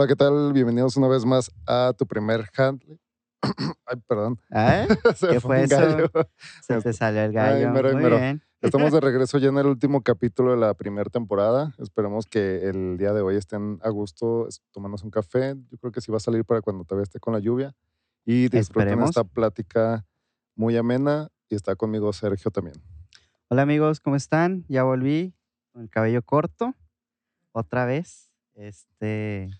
Hola, ¿qué tal? Bienvenidos una vez más a tu primer handle. Ay, perdón. ¿Eh? ¿Qué fue eso? Se te salió el Ay, gallo. mero, ay, Muy mero. bien. Estamos de regreso ya en el último capítulo de la primera temporada. Esperemos que el día de hoy estén a gusto tomándose un café. Yo creo que sí va a salir para cuando todavía esté con la lluvia. Y disfruten Esperemos. esta plática muy amena. Y está conmigo Sergio también. Hola amigos, ¿cómo están? Ya volví con el cabello corto. Otra vez. Este.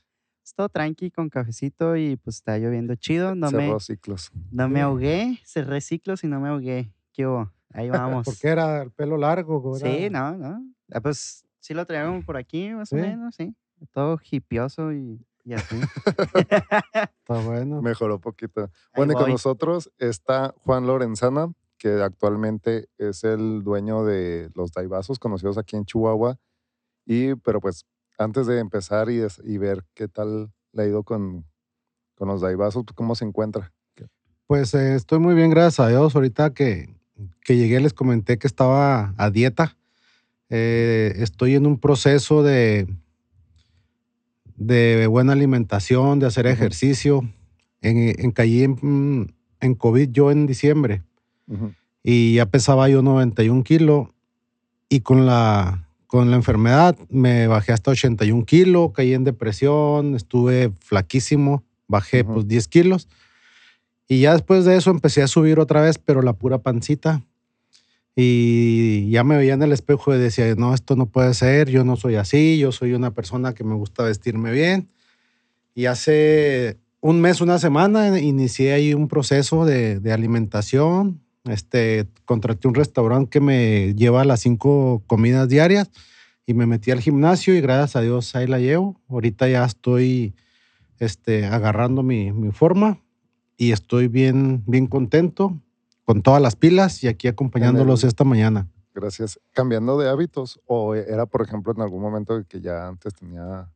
Todo tranqui con cafecito y pues está lloviendo chido. No me, Cerró ciclos. no me ahogué. Cerré ciclos y no me ahogué. ¿Qué hubo? Ahí vamos. Porque era el pelo largo. o Sí, no, no. Ah, pues sí lo traíamos por aquí, más Sí. o menos, sí. Todo hipioso y, y así. Está bueno. Mejoró poquito. Ahí Bueno, y con nosotros está Juan Lorenzana, que actualmente es el dueño de los Daibazos, conocidos aquí en Chihuahua. Y, pero pues, antes de empezar y, des- y ver qué tal le ha ido con, con los Daibazos, ¿cómo se encuentra? Pues eh, estoy muy bien, gracias a Dios. Ahorita que, que llegué les comenté que estaba a dieta. Eh, estoy en un proceso de, de buena alimentación, de hacer ejercicio. En, en, caí en, mm, en COVID yo en diciembre y ya pesaba yo 91 kilos y con la, con la enfermedad me bajé hasta 81 kilos, caí en depresión, estuve flaquísimo, bajé Ujú. pues 10 kilos y ya después de eso empecé a subir otra vez, pero la pura pancita. Y ya me veía en el espejo y decía, no, esto no puede ser, yo no soy así, yo soy una persona que me gusta vestirme bien. Y hace un mes, una semana, inicié ahí un proceso de, de alimentación. Este, contraté un restaurante que me lleva las cinco comidas diarias y me metí al gimnasio y gracias a Dios ahí la llevo. Ahorita ya estoy este, agarrando mi, mi forma y estoy bien, bien contento con todas las pilas y aquí acompañándolos el- esta mañana. Gracias. ¿Cambiando de hábitos? ¿O era, por ejemplo, en algún momento que ya antes tenía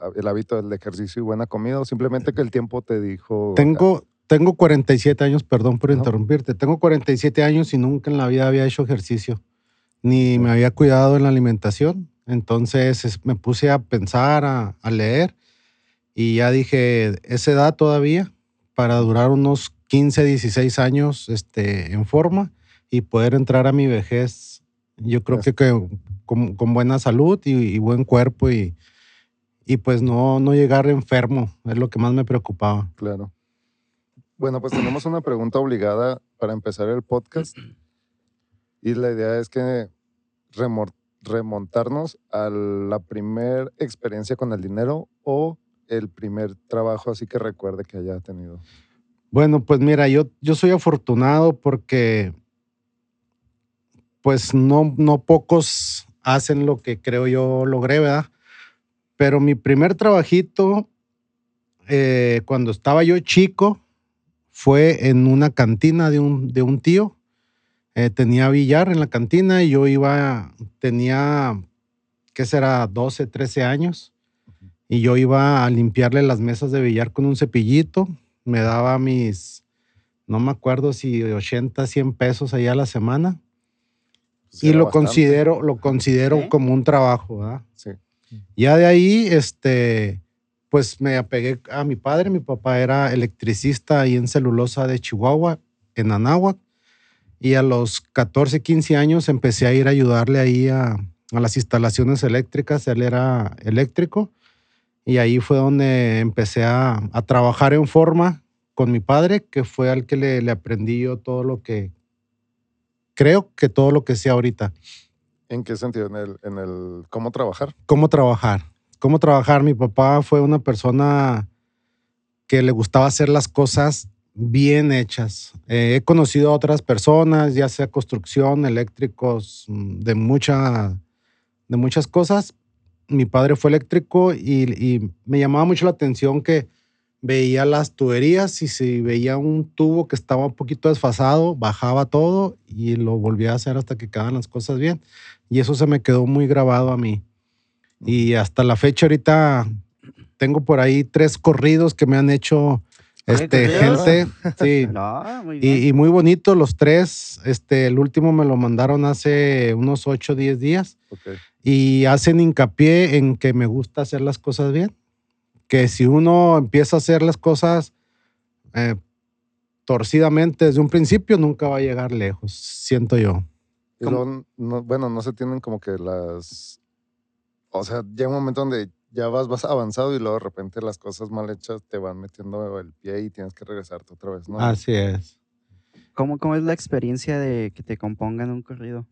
ah, el hábito del ejercicio y buena comida? ¿O simplemente que el tiempo te dijo... Tengo, tengo 47 años, perdón por Ajá. interrumpirte. Tengo 47 años y nunca en la vida había hecho ejercicio, ni me había cuidado en la alimentación. Entonces es- me puse a pensar, a, a leer y ya dije, esa edad todavía para durar unos 15, 16 años este, en forma y poder entrar a mi vejez, yo creo que, que con, con buena salud y, y buen cuerpo y, y pues no, no llegar enfermo, es lo que más me preocupaba. Claro. Bueno, pues tenemos una pregunta obligada para empezar el podcast. Y la idea es que remontarnos a la primera experiencia con el dinero o el primer trabajo así que recuerde que haya tenido. Bueno, pues mira, yo, yo soy afortunado porque pues no, no pocos hacen lo que creo yo logré, ¿verdad? Pero mi primer trabajito, eh, cuando estaba yo chico, fue en una cantina de un, de un tío. Eh, tenía billar en la cantina y yo iba, tenía, ¿qué será? 12, 13 años. Y yo iba a limpiarle las mesas de billar con un cepillito. Me daba mis, no me acuerdo si 80, 100 pesos allá a la semana. Pues y lo bastante. considero, lo considero como un trabajo, ¿verdad? Sí. Ya de ahí, este, pues me apegué a mi padre. Mi papá era electricista ahí en celulosa de Chihuahua, en Anáhuac. Y a los 14, 15 años empecé a ir a ayudarle ahí a, a las instalaciones eléctricas. Él era eléctrico. Y ahí fue donde empecé a, a trabajar en forma con mi padre, que fue al que le, le aprendí yo todo lo que, creo que todo lo que sé ahorita. ¿En qué sentido? ¿En el, en el cómo trabajar? cómo trabajar. Cómo trabajar. Mi papá fue una persona que le gustaba hacer las cosas bien hechas. Eh, he conocido a otras personas, ya sea construcción, eléctricos, mm, de, mucha, de muchas cosas. Mi padre fue eléctrico y, y me llamaba mucho la atención que veía las tuberías y si veía un tubo que estaba un poquito desfasado, bajaba todo y lo volvía a hacer hasta que quedaban las cosas bien. Y eso se me quedó muy grabado a mí. Y hasta la fecha ahorita tengo por ahí tres corridos que me han hecho ¿Tres este, gente. Sí. No, muy. Y, y muy bonito los tres. Este, el último me lo mandaron hace unos 8 o 10 días y hacen hincapié en que me gusta hacer las cosas bien. que si uno empieza a hacer las cosas eh, torcidamente desde un principio, nunca va a llegar lejos, siento yo. No- bueno, no se tienen como que las... O sea, llega un momento donde ya vas, vas avanzado y luego de repente las cosas mal hechas te van metiendo el pie y tienes que regresarte otra vez, ¿no? Así es. ¿Cómo, ¿Cómo es la experiencia de que te compongan un corrido?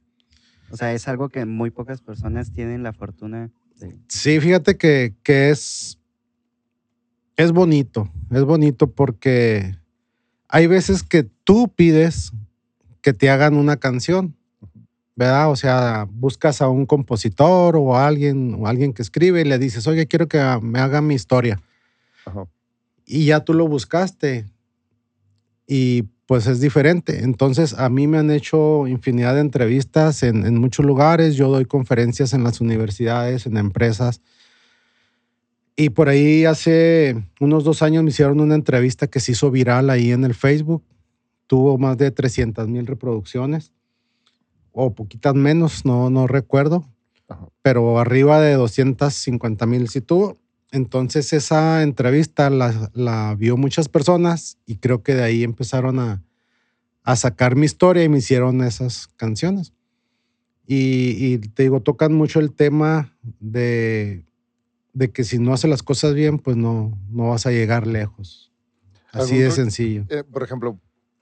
O sea, es algo que muy pocas personas tienen la fortuna de... Sí, fíjate que, que es, es bonito, es bonito porque hay veces que tú pides que te hagan una canción, ¿verdad? O sea, buscas a un compositor o a alguien, o a alguien que escribe y le dices, oye, quiero que me haga mi historia. Ajá. Y ya tú lo buscaste y pues es diferente. Entonces, a mí me han hecho infinidad de entrevistas en, en muchos lugares. Yo doy conferencias en las universidades, en empresas. Y por ahí hace unos dos años me hicieron una entrevista que se hizo viral ahí en el Facebook. Tuvo más de 300 mil reproducciones o poquitas menos, no, no recuerdo, Ajá. pero arriba de 250 mil sí tuvo. Entonces esa entrevista la, la vio muchas personas y creo que de ahí empezaron a, a sacar mi historia y me hicieron esas canciones. Y, y te digo, tocan mucho el tema de, de que si no haces las cosas bien, pues no, no vas a llegar lejos. Así ¿Algún de sencillo. Eh, por ejemplo,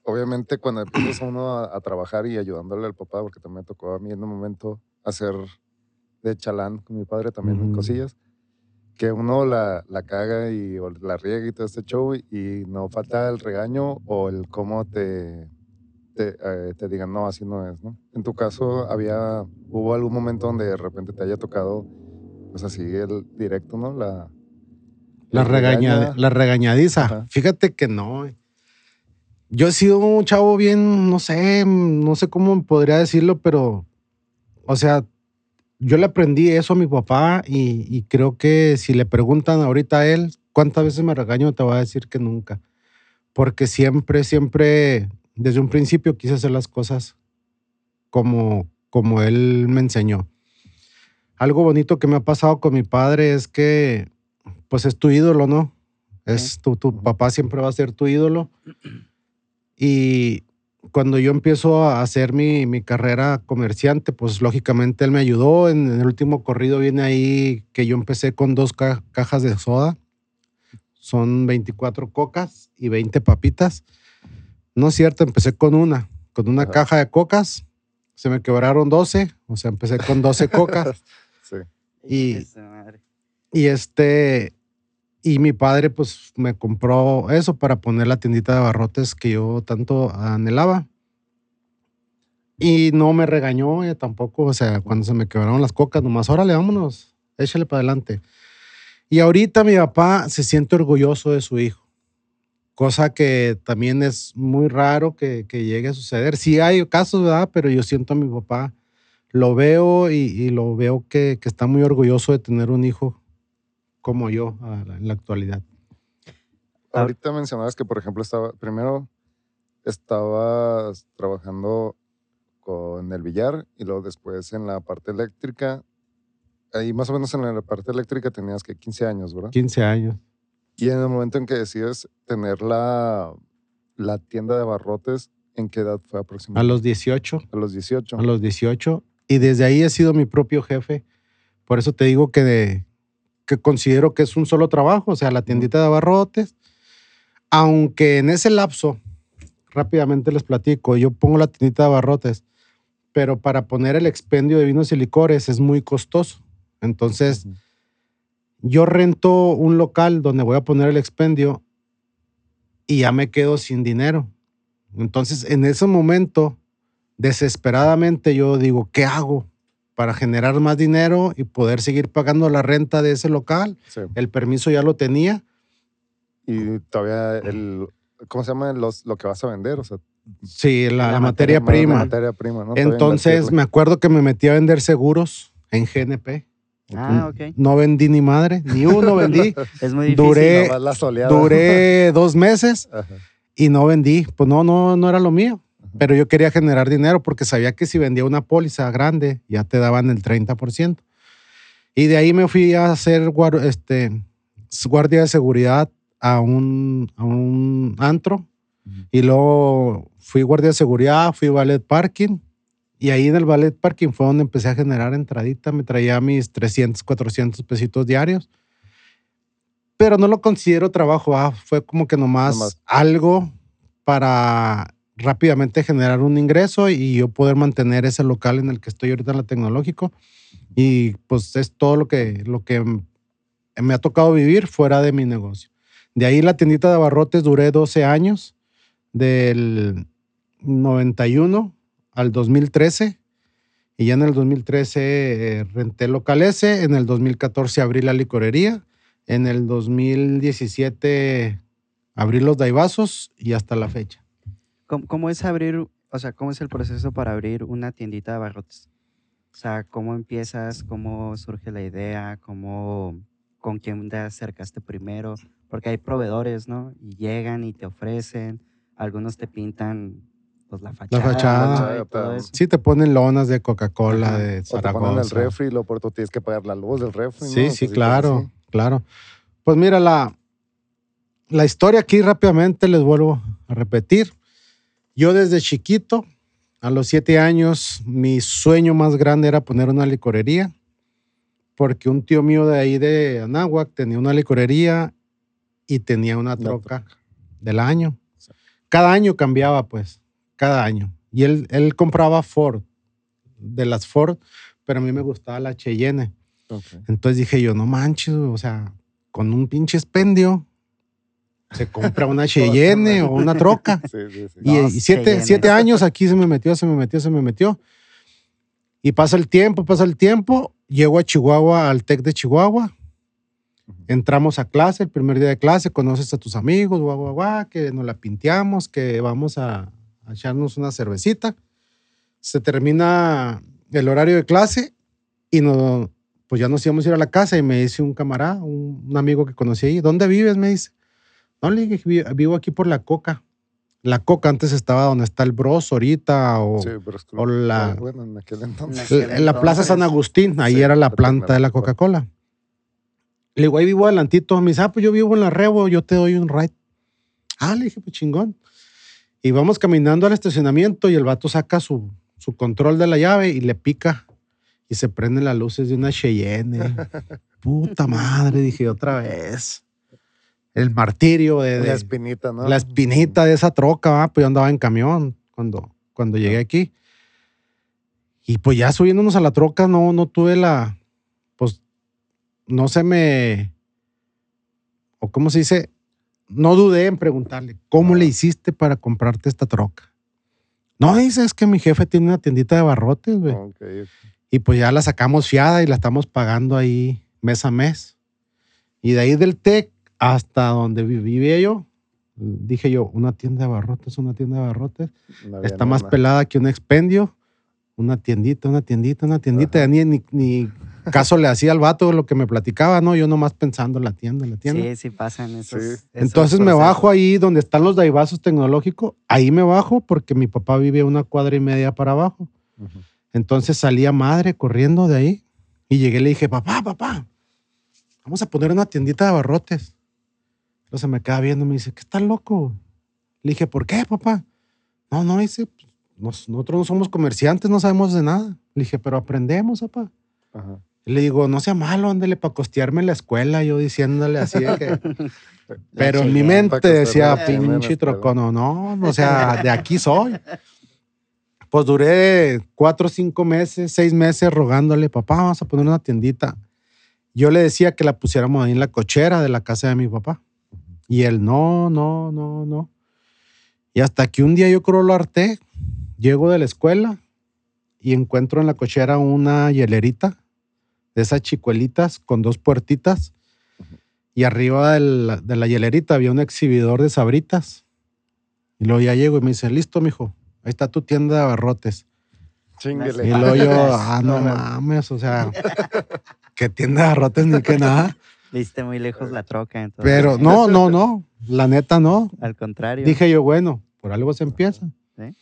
obviamente cuando empiezas uno a, a trabajar y ayudándole al papá, porque también me tocó a mí en un momento hacer de chalán con mi padre también en cosillas, que uno la, la caga y o la riega y todo este show y no falta el regaño o el cómo te, te, eh, te digan, no, así no es, ¿no? En tu caso, había, hubo algún momento donde de repente te haya tocado, pues así, el directo, ¿no? La, La, el regaña, regaña. la regañadiza. Ajá. Fíjate que no. Yo he sido un chavo bien, no sé, no sé cómo podría decirlo, pero, o sea, yo le aprendí eso a mi papá y, y creo que si le preguntan ahorita a él cuántas veces me regaño, te va a decir que nunca. Porque siempre, siempre, desde un principio quise hacer las cosas como, como él me enseñó. Algo bonito que me ha pasado con mi padre es que, pues es tu ídolo, ¿no? Es tu, tu papá siempre va a ser tu ídolo. Y cuando yo empiezo a hacer mi, mi carrera comerciante, pues lógicamente él me ayudó. En, en el último corrido viene ahí que yo empecé con dos ca- cajas de soda. Son 24 cocas y 20 papitas. No es cierto, empecé con una, con una Ajá. caja de cocas. Se me quebraron 12, o sea, empecé con 12 cocas. sí. Y-. Y este, y mi padre pues me compró eso para poner la tiendita de abarrotes que yo tanto anhelaba. Y no me regañó ella tampoco, o sea, cuando se me quebraron las cocas, nomás, órale, vámonos, échale para adelante. Y ahorita mi papá se siente orgulloso de su hijo, cosa que también es muy raro que, que llegue a suceder. Sí hay casos, ¿verdad? Pero yo siento a mi papá, lo veo y, y lo veo que, que está muy orgulloso de tener un hijo como yo a en la actualidad. Ah. Ahorita mencionabas que, por ejemplo, estaba, primero estabas trabajando con el billar y luego después en la parte eléctrica. Ahí más o menos en la parte eléctrica tenías que 15 años, ¿verdad? 15 años. Y en el momento en que decides tener la, la tienda de barrotes, ¿en qué edad fue A aproximadamente? los 18, A los 18. a los 18. Y desde ahí he sido mi propio jefe. Por eso te digo que, de- que considero que es un solo trabajo, o sea, la tiendita de abarrotes. Aunque en ese lapso, rápidamente les platico, yo pongo la tiendita de abarrotes, pero para poner el expendio de vinos y licores es muy costoso. Entonces, yo rento un local donde voy a poner el expendio y ya me quedo sin dinero. Entonces, en ese momento, desesperadamente yo digo, ¿qué hago para generar más dinero y poder seguir pagando la renta de ese local? Sí. El permiso ya lo tenía. Y todavía el, ¿cómo se llama? Los, lo que vas a vender, o sea, Sí, la, La la materia materia, la prima. materia prima, Entonces, me acuerdo que me metí a vender seguros en GNP. Ah, ok. No vendí ni madre, ni uno vendí. Es muy difícil. Duré- la dos meses Ajá. y no vendí. Pues no, no, no era lo mío. Pero yo quería generar dinero porque sabía que si vendía una póliza grande ya te daban el 30%. Y de ahí me fui a hacer este, guardia de seguridad a un, a un antro Ujú. y luego fui guardia de seguridad, fui ballet parking y ahí en el ballet parking fue donde empecé a generar entradita, me traía mis 300, 400 pesitos diarios. Pero no lo considero trabajo, ah, fue como que nomás, Nomás. algo para rápidamente generar un ingreso y yo poder mantener ese local en el que estoy ahorita en la tecnológico. Y pues es todo lo que, lo que me ha tocado vivir fuera de mi negocio. De ahí la tiendita de abarrotes duré 12 años, del 91 al 2013. Y ya en el 2013 eh, renté local ese, en el 2014 abrí la licorería, en el 2017 abrí los daibazos y hasta la fecha. ¿Cómo, cómo es abrir, o sea, cómo es el proceso para abrir una tiendita de abarrotes? O sea, ¿cómo empiezas? ¿Cómo surge la idea? ¿Cómo, con quién te acercaste primero? Porque hay proveedores, ¿no? Y llegan y te ofrecen, algunos te pintan pues, la fachada, fachada, todo eso. Sí, te ponen lonas de Coca-Cola, de O te ponen el Zaragoza. refri y luego por tú tienes que pagar la luz del refri. ¿no? Sí, sí, Cositas claro, claro. Pues mira, la, la historia aquí rápidamente les vuelvo a repetir. Yo desde chiquito, a los siete años, mi sueño más grande era poner una licorería, porque un tío mío de ahí de Anáhuac tenía una licorería y tenía una troca del año. Cada año cambiaba, pues, cada año. Y él, él compraba Ford, de las Ford, pero a mí me gustaba la Cheyenne. Entonces dije yo, no manches, o sea, con un pinche expendio se compra una Cheyenne o una troca. Sí, sí, sí. Y, No, y siete, siete años aquí se me metió, se me metió, se me metió. Y pasa el tiempo, pasa el tiempo. Llego a Chihuahua, al TEC de Chihuahua. Entramos a clase, el primer día de clase, conoces a tus amigos, guau, guau, guau, que nos la pinteamos, que vamos a, a echarnos una cervecita. Se termina el horario de clase y no, pues ya nos íbamos a ir a la casa y me dice un camarada, un, un amigo que conocí ahí, ¿dónde vives? Me dice. No, le dije, "Vi- vivo aquí por la Coca. La Coca antes estaba donde está el Bros ahorita o Sí, pero es que- o la- Bueno, en aquel entonces. En en la, Plaza San. Agustín, ahí Sí, era la la planta de la Coca-Cola. Coca-Cola. Le digo, ahí vivo adelantito. Me dice, ah, pues yo vivo en la Rebo, yo te doy un ride. Ah, le dije, pues chingón. Y vamos caminando al estacionamiento y el vato saca su, su control de la llave y le pica y se prenden las luces de una Cheyenne. Puta madre, dije otra vez. El martirio de, de- La espinita, ¿no? la espinita de esa troca, ¿va? pues yo andaba en camión cuando, cuando llegué aquí. Y pues ya subiéndonos a la troca, no, no tuve la, pues, no se me, o cómo se dice, no dudé en preguntarle, ¿cómo le Ah. hiciste para comprarte esta troca? No, dice, es que mi jefe tiene una tiendita de barrotes, güey. Y pues ya la sacamos fiada y la estamos pagando ahí mes a mes. Y de ahí del TEC hasta donde vi- vivía yo, dije yo, una tienda de barrotes, una tienda de barrotes. no había Está más nada. pelada que un expendio. Una tiendita, una tiendita, una tiendita. Ajá. Ni, ni, ni caso le hacía al vato lo que me platicaba, ¿no? Yo nomás pensando en la tienda, en la tienda. Sí, sí pasan esos. Sí. esos Entonces me bajo ahí donde están los daibazos tecnológicos. Ahí me bajo porque mi papá vive una cuadra y media para abajo. Entonces salía madre corriendo de ahí y llegué y le dije, papá, papá, vamos a poner una tiendita de abarrotes. Entonces se me queda viendo y me dice, ¿qué estás loco? Le dije, ¿por qué, papá? No, no, dice, "Pues, nos- nosotros no somos comerciantes, no sabemos de nada. Le dije, pero aprendemos, papá. Ajá. Le digo, no sea malo, ándale para costearme la escuela, yo diciéndole así de que... Pero en mi mente decía, en pinche escuela". trocono, no, o sea, de aquí soy. Pues duré cuatro, cinco meses, seis meses rogándole, papá, vamos a poner una tiendita. Yo le decía que la pusiéramos ahí en la cochera de la casa de mi papá. Y él, no, no, no, no. Y hasta que un día yo creo lo harté, llego de la escuela y encuentro en la cochera una hielerita de esas chicuelitas con dos puertitas. Y arriba de la, de la hielerita había un exhibidor de sabritas. Y luego ya llego y me dice, listo, mijo, ahí está tu tienda de abarrotes. Chinguele. Y luego yo, ah, no mames, o sea, que tienda de abarrotes ni que nada. Viste muy lejos la troca. Entonces, Pero no, no, no, la neta no. Al contrario. Dije yo, bueno, por algo se empieza. Sí.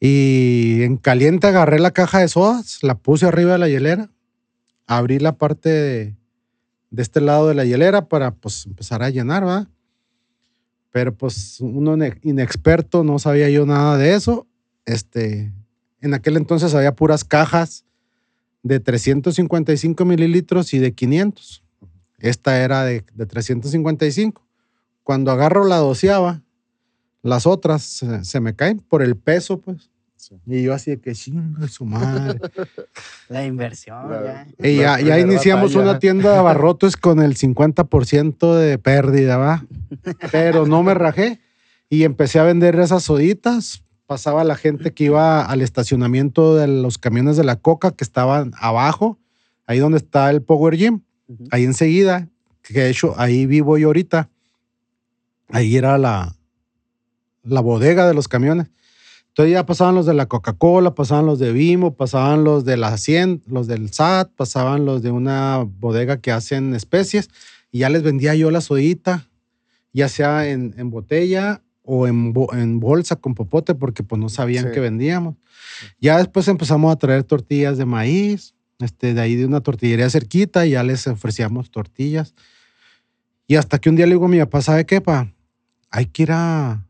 Y en caliente agarré la caja de sodas, la puse arriba de la hielera, abrí la parte de, de este lado de la hielera para pues empezar a llenar, ¿va? Pero pues uno ine- inexperto, no sabía yo nada de eso. Este, en aquel entonces había puras cajas de 355 mililitros y de 500. Esta era de, de 355. Cuando agarro la doceava, las otras se, se me caen por el peso, pues. Sí. Y yo así de que chinga su madre. La inversión, La- ya. Y ya, iniciamos batalla. una tienda de abarrotes con el 50% de pérdida, ¿va? Pero no me rajé y empecé a vender esas soditas. Pasaba la gente que iba al estacionamiento de los camiones de la coca que estaban abajo, ahí donde está el Power Gym, Ujú. ahí enseguida, que de hecho ahí vivo yo ahorita. Ahí era la, la bodega de los camiones. Entonces ya pasaban los de la Coca-Cola, pasaban los de Bimbo, pasaban los de la 100, los del SAT, pasaban los de una bodega que hacen especies y ya les vendía yo la sodita, ya sea en, en botella o en bolsa con popote, porque pues no sabían Sí. que vendíamos. Ya después empezamos a traer tortillas de maíz, este, de ahí de una tortillería cerquita, y ya les ofrecíamos tortillas. Y hasta que un día le digo a mi papá, ¿sabe qué, pa? Hay que ir a,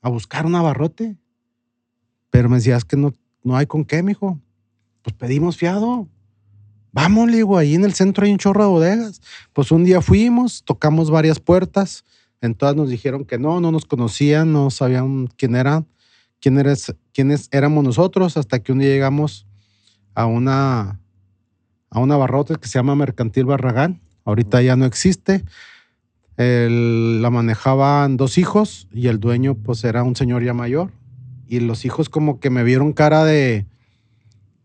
a buscar un abarrote. Pero me decías que no, no hay con qué, mijo. Pues pedimos fiado. Vamos, le digo, ahí en el centro hay un chorro de bodegas. Pues un día fuimos, tocamos varias puertas. En todas nos dijeron que no, no nos conocían, no sabían quién eran, quién eres, quiénes éramos nosotros, hasta que un día llegamos a una, a un abarrote que se llama Mercantil Barragán. Ahorita ya no existe. El- la manejaban dos hijos y el dueño pues era un señor ya mayor. Y los hijos como que me vieron cara de,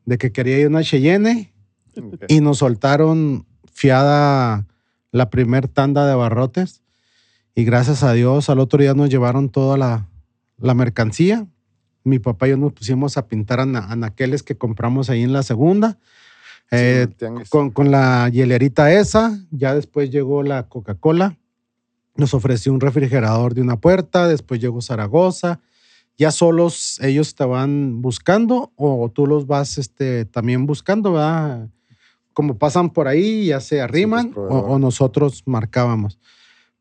de que quería ir a una Cheyenne y nos soltaron fiada la primer tanda de abarrotes. Y gracias a Dios al otro día nos llevaron toda la, la mercancía. Mi papá y yo nos pusimos a pintar ana- anaqueles que compramos ahí en la segunda. Eh, con, con la hielerita esa, ya después llegó la Coca-Cola, nos ofreció un refrigerador de una puerta, después llegó Zaragoza, ya solos ellos te van buscando o tú los vas este, también buscando, ¿verdad? Como pasan por ahí, ya se arriman o, proveedor. o nosotros marcábamos.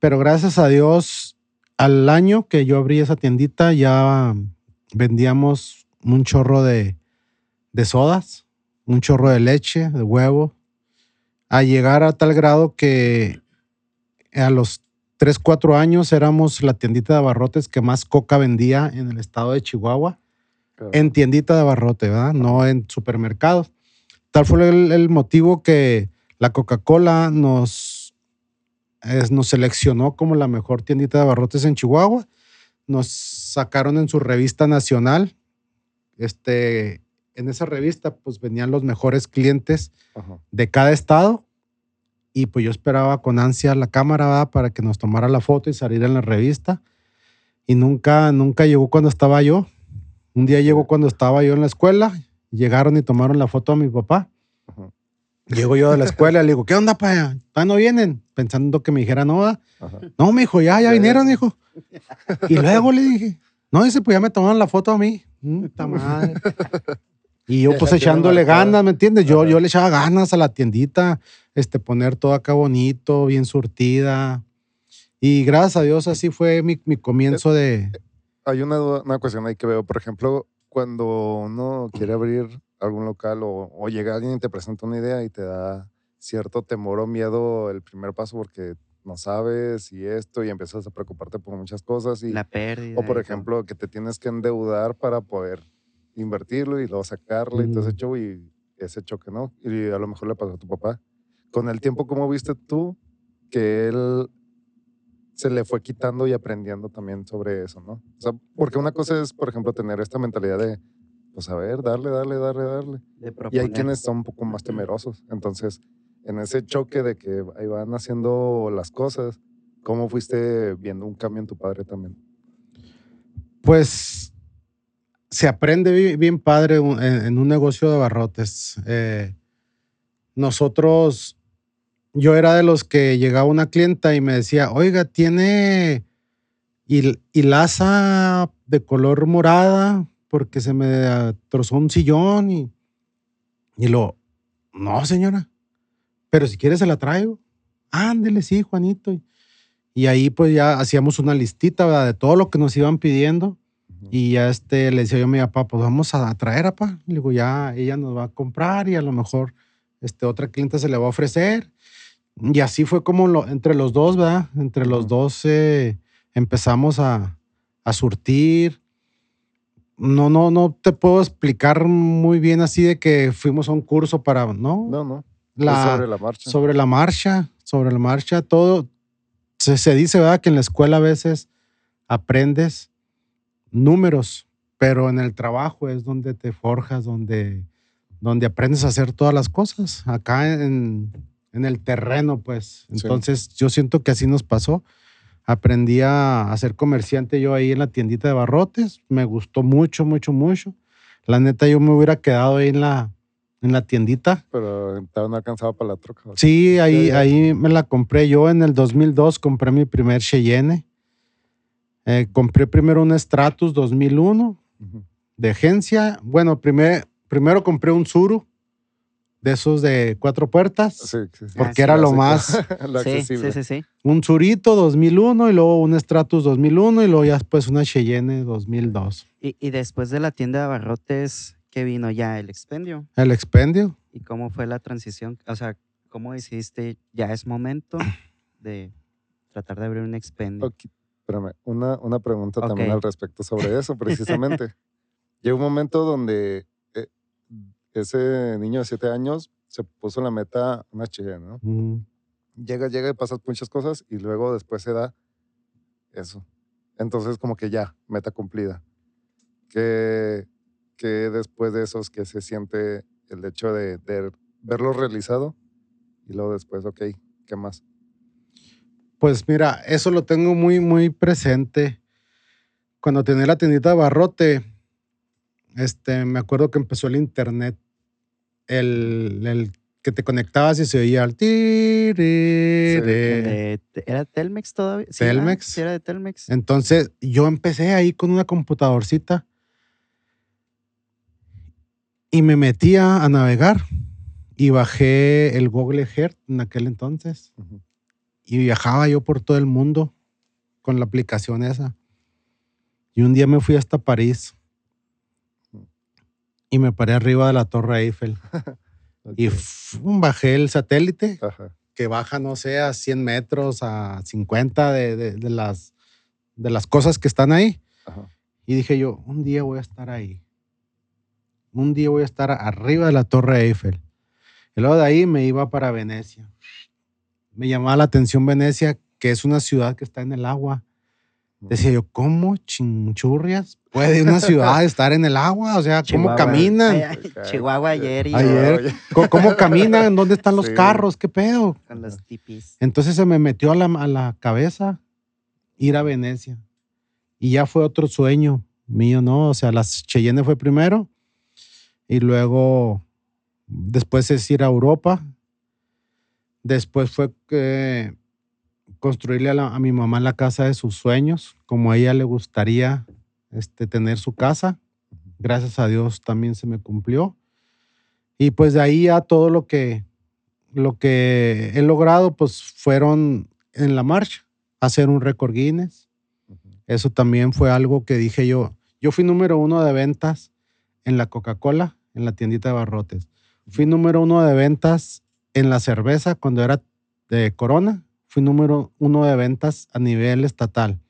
Pero gracias a Dios, al año que yo abrí esa tiendita ya vendíamos un chorro de, de sodas, un chorro de leche, de huevo, a llegar a tal grado que a los 3, 4 años éramos la tiendita de abarrotes que más coca vendía en el estado de Chihuahua, Claro. en tiendita de abarrote, ¿verdad? No en supermercados. Tal fue el, el motivo que la Coca-Cola nos, es- nos seleccionó como la mejor tiendita de abarrotes en Chihuahua. Nos sacaron en su revista nacional. Este, en esa revista, pues venían los mejores clientes Ajá. de cada estado. Y pues yo esperaba con ansia la cámara ¿verdad? para que nos tomara la foto y salir en la revista. Y nunca, nunca llegó cuando estaba yo. Un día llegó cuando estaba yo en la escuela. Llegaron y tomaron la foto a mi papá. Ajá. Llego yo de la escuela y le digo, ¿qué onda, pa? ¿Todavía no vienen? Pensando que me dijera, no. No, me dijo, ya, ya vinieron, hijo. Y luego le dije, no, dice, pues ya me tomaron la foto a mí. Puta madre. Y yo pues echándole ganas, ¿me entiendes? Yo, Ajá. yo le echaba ganas a la tiendita, este, poner todo acá bonito, bien surtida. Y gracias a Dios así fue mi, mi comienzo de... Hay una, una cuestión ahí que veo. Por ejemplo, cuando uno quiere abrir algún local o, o llega alguien y te presenta una idea y te da cierto temor o miedo el primer paso porque no sabes y esto y empiezas a preocuparte por muchas cosas y La pérdida. o por ejemplo que te tienes que endeudar para poder invertirlo y luego sacarle y todo ese Mm. show y ese choque, ¿no? Y a lo mejor le pasó a tu papá. Con el tiempo, ¿cómo viste tú que él se le fue quitando y aprendiendo también sobre eso, ¿no? O sea, porque una cosa es, por ejemplo, tener esta mentalidad de, pues a ver, darle, darle, darle, darle. Y hay quienes son un poco más temerosos. Entonces, en ese choque de que ahí van haciendo las cosas, ¿cómo fuiste viendo un cambio en tu padre también? Pues se aprende bi- bien, padre en, un negocio de barrotes. Eh, nosotros, yo era de los que llegaba una clienta y me decía, oiga, tiene hil- hilaza de color morada porque se me trozó un sillón y, y lo, no señora, pero si quiere se la traigo. ándele, sí, Juanito. Y, y ahí pues ya hacíamos una listita. De todo lo que nos iban pidiendo. Y ya este, le decía yo a mi papá, pues vamos a traer, papá. Le digo, ya ella nos va a comprar y a lo mejor este, otra cliente se le va a ofrecer. Y así fue como lo- entre los dos, ¿verdad? Entre los Ujú. dos eh, empezamos a, a surtir. No, no, no te puedo explicar muy bien así de que fuimos a un curso para, ¿no? No, no. La- sobre la marcha. sobre la marcha, sobre la marcha, todo. Se, se dice, ¿verdad? Que en la escuela a veces aprendes números, pero en el trabajo es donde te forjas, donde, donde aprendes a hacer todas las cosas. Acá en, en el terreno, pues. Sí. Entonces, yo siento que así nos pasó. Aprendí a, a ser comerciante yo ahí en la tiendita de barrotes. Me gustó mucho, mucho, mucho. La neta, yo me hubiera quedado ahí en la, en la tiendita. Pero todavía no alcanzaba para la troca. Sí, ahí, ahí me la compré. Yo en el 2002 compré mi primer Cheyenne. Eh, compré primero un Stratus 2001 Ujú. de agencia. Bueno, primer, primero compré un Suru de esos de cuatro puertas. Sí, sí, sí. Porque Ah, era lo más. lo accesible. sí, sí, sí. Un Surito 2001 y luego un Stratus 2001 y luego ya después una Cheyenne 2002. Y, y después de la tienda de abarrotes, ¿qué vino ya? El expendio. El Expendio. ¿Y cómo fue la transición? O sea, ¿cómo decidiste ya es momento de tratar de abrir un expendio? Ok, Espérame, una, una pregunta también Ok. al respecto sobre eso, precisamente. Llegó un momento donde eh, ese niño de siete años se puso la meta una Cheyenne, ¿no? Mm. Llega, llega y pasas muchas cosas y luego después se da eso. Entonces, como que ya, meta cumplida. Que, que después de eso es que se siente el hecho de, de verlo realizado y luego después, ok, ¿qué más? Pues mira, eso lo tengo muy, muy presente. Cuando tenía la tiendita de barrote, este, me acuerdo que empezó el internet, el, el que te conectabas y se oía el ¿Era Telmex todavía? Telmex. Sí, era de Telmex. Entonces yo empecé ahí con una computadorcita y me metía a navegar y bajé el Google Earth en aquel entonces Ujú. Y viajaba yo por todo el mundo con la aplicación esa. Y un día me fui hasta París y me paré arriba de la Torre Eiffel y. ¡fum! bajé el satélite Ajá. que baja, no sé, a 100 metros, a 50 de, de- de las, de las cosas que están ahí. Ajá. Y dije yo, un día voy a estar ahí. Un día voy a estar arriba de la Torre Eiffel. Y luego de ahí me iba para Venecia. Me llamaba la atención Venecia, que es una ciudad que está en el agua. Decía yo, ¿cómo chinchurrias puede una ciudad estar en el agua? O sea, ¿cómo Chihuahua. caminan? Ay, ay, Ok. Chihuahua ayer y Ayer. ¿Cómo, cómo caminan? ¿Dónde están los Sí. carros? ¿Qué pedo? con los tipis. Entonces se me metió a la, a la cabeza ir a Venecia. Y ya fue otro sueño mío, ¿no? O sea, las Cheyenne fue primero y luego después es ir a Europa. Después fue que construirle a, la- a mi mamá la casa de sus sueños, como a ella le gustaría este, tener su casa. Gracias a Dios también se me cumplió. Y pues de ahí ya todo lo que, lo que he logrado, pues fueron en la marcha, hacer un récord Guinness. Eso también fue algo que dije yo. Yo fui número uno de ventas en la Coca-Cola, en la tiendita de barrotes. Fui número uno de ventas en la cerveza cuando era de Corona. Fui número uno de ventas a nivel estatal.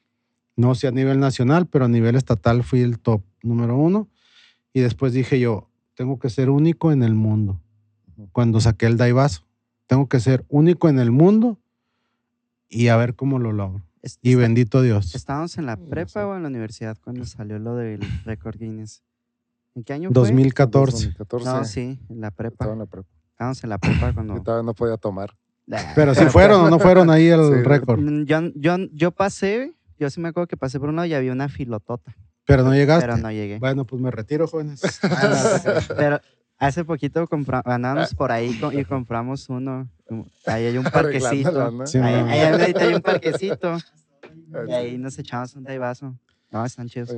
No sé a nivel nacional, pero a nivel estatal fui el top número uno. Y después dije yo, tengo que ser único en el mundo. Cuando saqué el Daivaso, tengo que ser único en el mundo y a ver cómo lo logro. Es- Y está- bendito Dios. ¿Estábamos en la No prepa sé. o en la universidad cuando salió lo del récord Guinness? ¿En qué año fue? 2014. 2014. No, sí, en la Estaba prepa. en la prepa. Estábamos en la prepa Yo cuando... todavía no podía tomar. Pero si fueron o no fueron ahí el Sí. récord. Mm, Yo, yo, yo pasé, yo sí me acuerdo que pasé por uno y había una filotota, Pero no llegaste. pero no llegué. Bueno, pues me retiro, jóvenes. Pero hace poquito andábamos por ahí y compramos uno. Ahí hay un parquecito. ¿no? Sí, Ahí, ahí ahorita hay un parquecito. Y ahí nos echamos un daivaso. No, están chidos.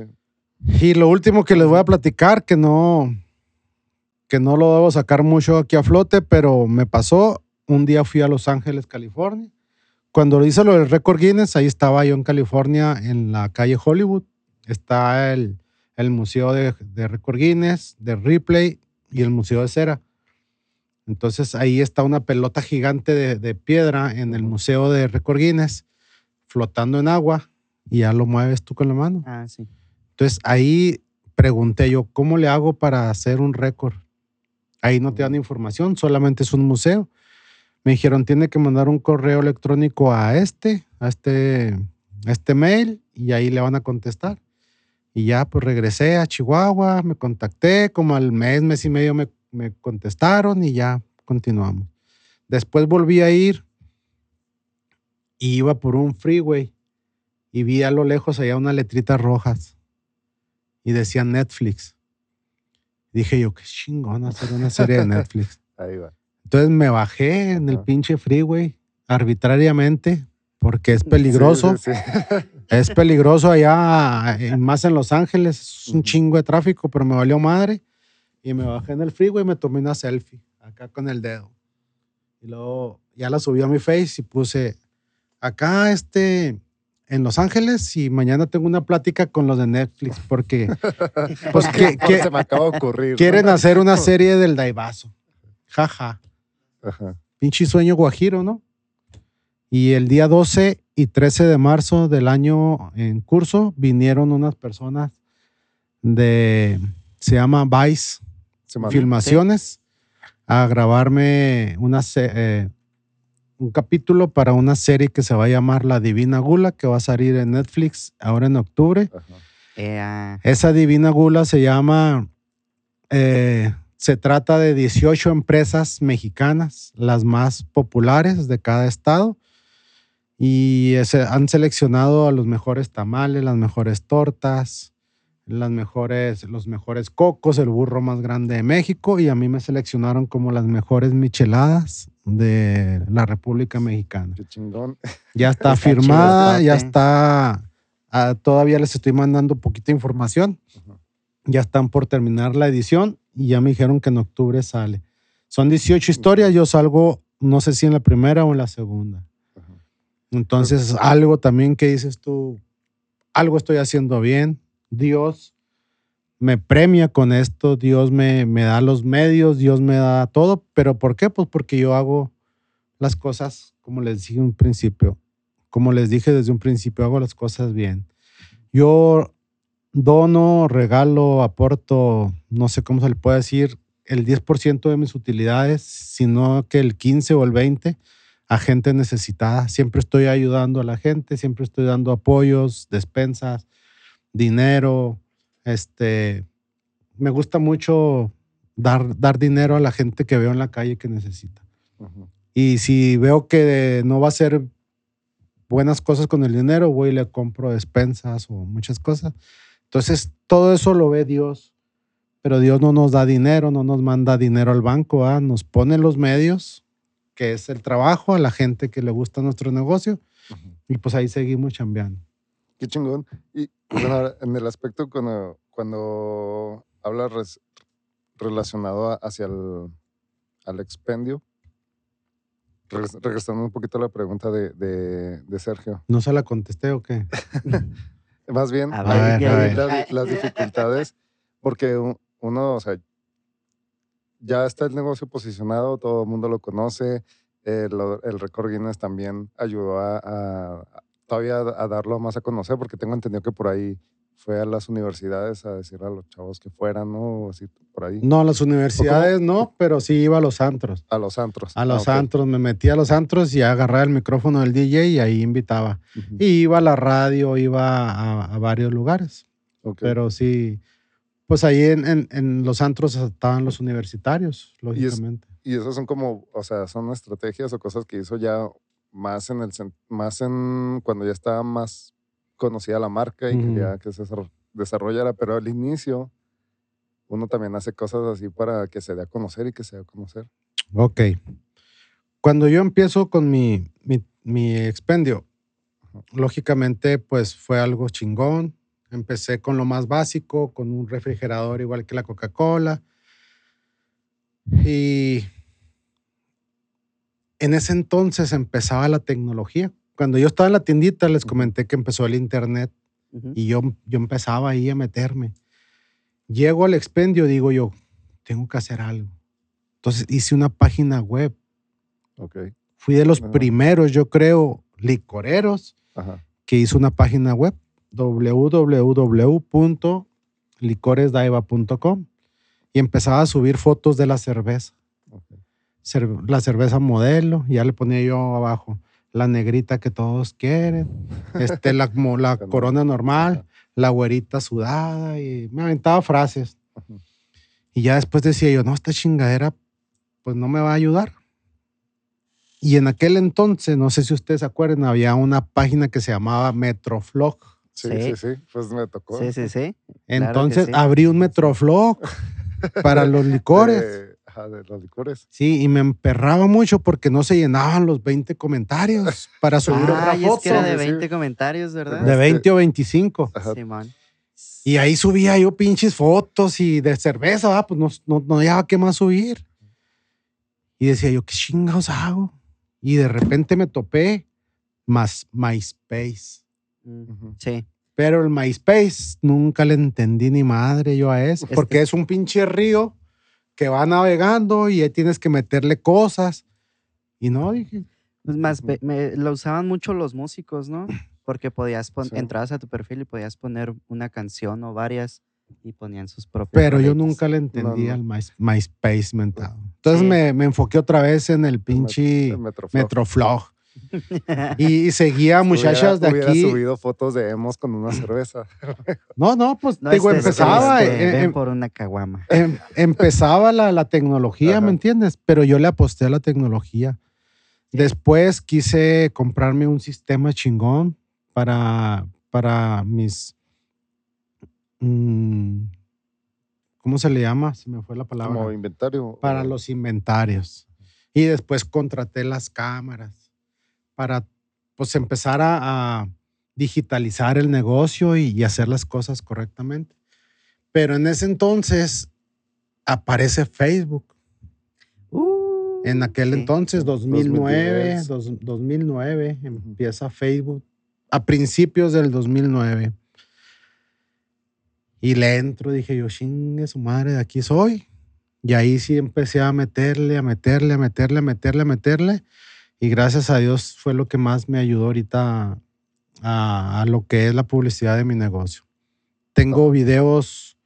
Y lo último que les voy a platicar, que no, que no lo debo sacar mucho aquí a flote, pero me pasó. Un día fui a Los Ángeles, California, cuando hice lo del récord Guinness, ahí estaba yo en California, en la calle Hollywood. Está el, el Museo de, de Récord Guinness, de Ripley y el Museo de Cera. Entonces ahí está una pelota gigante de, de piedra en el Museo de Récord Guinness, flotando en agua, y ya lo mueves tú con la mano. Ah, sí. Entonces ahí pregunté yo, ¿cómo le hago para hacer un récord? Ahí no te dan información, solamente es un museo. Me dijeron, tiene que mandar un correo electrónico a este, a este, a este mail, y ahí le van a contestar. Y ya, pues regresé a Chihuahua, me contacté, como al mes, mes y medio me, me contestaron y ya continuamos. Después volví a ir y iba por un freeway y vi a lo lejos allá unas letritas rojas y decía Netflix. Dije yo, qué chingón hacer una serie de Netflix. Ahí va. Entonces me bajé en el pinche freeway arbitrariamente porque es peligroso. Sí, sí. Es peligroso allá, eh, más en Los Ángeles. Es un chingo de tráfico, pero me valió madre. Y me bajé en el freeway y me tomé una selfie acá con el dedo. Y luego ya la subí a mi face y puse acá este en Los Ángeles y mañana tengo una plática con los de Netflix porque pues que, que se me acaba de ocurrir. ¿no? quieren hacer una serie del Daibazo. Jaja. Ajá. Pinche sueño guajiro, ¿no? Y el día 12 y 13 de marzo del año en curso vinieron unas personas de, se llama Vice Filmaciones, a grabarme una, eh, un capítulo para una serie que se va a llamar La Divina Gula, que va a salir en Netflix ahora en octubre. Ajá. Esa divina gula se llama, eh, se trata de 18 empresas mexicanas, las más populares de cada estado, y se han seleccionado a los mejores tamales, las mejores tortas, las mejores, los mejores cocos, el burro más grande de México, y a mí me seleccionaron como las mejores micheladas de la República Mexicana. Qué chingón. Ya está, firmada, ya está. ah, todavía les estoy mandando poquita información. Ya están por terminar la edición y ya me dijeron que en octubre sale. Son 18 historias, yo salgo, no sé si en la primera o en la segunda. Entonces, algo también que dices tú, algo estoy haciendo bien. Dios me premia con esto, Dios me, me da los medios, Dios me da todo. ¿Pero por qué? Pues porque yo hago las cosas, como les dije un principio, como les dije desde un principio, hago las cosas bien. Yo dono, regalo, aporto, no sé cómo se le puede decir, el 10% de mis utilidades, sino que el 15 o el 20 a gente necesitada. Siempre estoy ayudando a la gente, siempre estoy dando apoyos, despensas, dinero. Este, me gusta mucho dar, dar dinero a la gente que veo en la calle que necesita. Y si veo que no va a ser buenas cosas con el dinero, voy y le compro despensas o muchas cosas. Entonces, todo eso lo ve Dios. Pero Dios no nos da dinero, no nos manda dinero al banco, ¿ah? nos pone los medios, que es el trabajo, a la gente que le gusta nuestro negocio, y pues ahí seguimos chambeando. Qué chingón. Y bueno, en el aspecto cuando, cuando hablas res- relacionado a- hacia el al expendio, regres- regresando un poquito a la pregunta de, de- de Sergio. ¿No se la contesté o qué? Más bien, A ver, ahí- a ahí ver. las, las dificultades, porque uno, o sea, ya está el negocio posicionado, todo el mundo lo conoce, lo- el récord Guinness también ayudó a- todavía a, a darlo más a conocer, porque tengo entendido que por ahí fue a las universidades a decirle a los chavos que fueran, ¿no? Así, por ahí. No, a las universidades no, pero sí iba a los antros. A los antros. A los Ah, antros, me metí a los antros y agarraba el micrófono del DJ y ahí invitaba. Y iba a la radio, iba a, a varios lugares. Pero sí, pues ahí en, en- en los antros estaban los universitarios, lógicamente. Y esas son como, o sea, son estrategias o cosas que hizo ya más en el más en cuando ya estaba más conocida la marca y Ujú. quería que se desarro- desarrollara, pero al inicio uno también hace cosas así para que se dé a conocer y que se dé a conocer. Ok. Cuando yo empiezo con mi, mi, mi expendio, Ajá. lógicamente, pues fue algo chingón. Empecé con lo más básico, con un refrigerador igual que la Coca-Cola. Y en ese entonces empezaba la tecnología. cuando yo estaba en la tiendita, les comenté que empezó el internet y yo, yo empezaba ahí a meterme. Llego al expendio, digo yo, tengo que hacer algo. Entonces hice una página web. Ok. Fui de los primeros, yo creo, licoreros que hizo una página web www.licoresdaiva.com y empezaba a subir fotos de la cerveza. La cerveza modelo, y ya le ponía yo abajo la negrita que todos quieren, este, la, la corona normal, la güerita sudada, y me aventaba frases. Y ya después decía yo, no, esta chingadera pues no me va a ayudar. Y en aquel entonces, no sé si ustedes se acuerdan, había una página que se llamaba Metroflog. Sí, Sí. sí, sí. Pues me tocó. Sí, sí, sí. Claro Entonces sí. abrí un Metroflog para los licores. De, ajá, de los licores. Sí, y me emperraba mucho porque no se llenaban los 20 comentarios para subir Ah, y es foto que era de Sí, sí. 20 comentarios, ¿verdad? de 20 o 25. Ajá. Simón. Y ahí subía yo pinches fotos y de cerveza, ¿va? pues no, no, no había qué más subir. Y decía yo, ¿qué chingados hago? Y de repente me topé más MySpace. Mm, Ujú. Sí. Pero el MySpace nunca le entendí ni madre yo a eso, Este- porque es un pinche río que va navegando y ahí tienes que meterle cosas. Y no, dije, Pues más, me- lo usaban mucho los músicos, ¿no? Porque podías poner, Sí. entrabas a tu perfil y podías poner una canción o varias y ponían sus propios. pero yo nunca le entendí no. al My- MySpace mentado. Entonces Sí. me, me enfoqué otra vez en el El pinche el Metroflog. Metroflog. Y, seguía muchachas de Hubiera aquí. subido fotos de emos con una cerveza. No, no, pues No, digo, este, empezaba, este, eh, ven por una caguama. em- empezaba la, la tecnología, Ajá. ¿me entiendes? Pero yo le aposté a la tecnología. Después quise comprarme un sistema chingón para, para mis... mm, ¿Cómo se le llama? Se me fue la palabra. Como inventario. para los inventarios. Y después contraté las cámaras para pues empezar a, a digitalizar el negocio y, y hacer las cosas correctamente. Pero en ese entonces aparece Facebook. Uh, En aquel sí. entonces, 2009, 2010. dos- 2009, empieza Facebook. A principios del 2009. Y le entro, dije yo, chingue su madre, de aquí soy. Y ahí sí empecé a meterle, a meterle, a meterle, a meterle, a meterle. Y gracias a Dios fue lo que más me ayudó ahorita a, a lo que es la publicidad de mi negocio. Tengo videos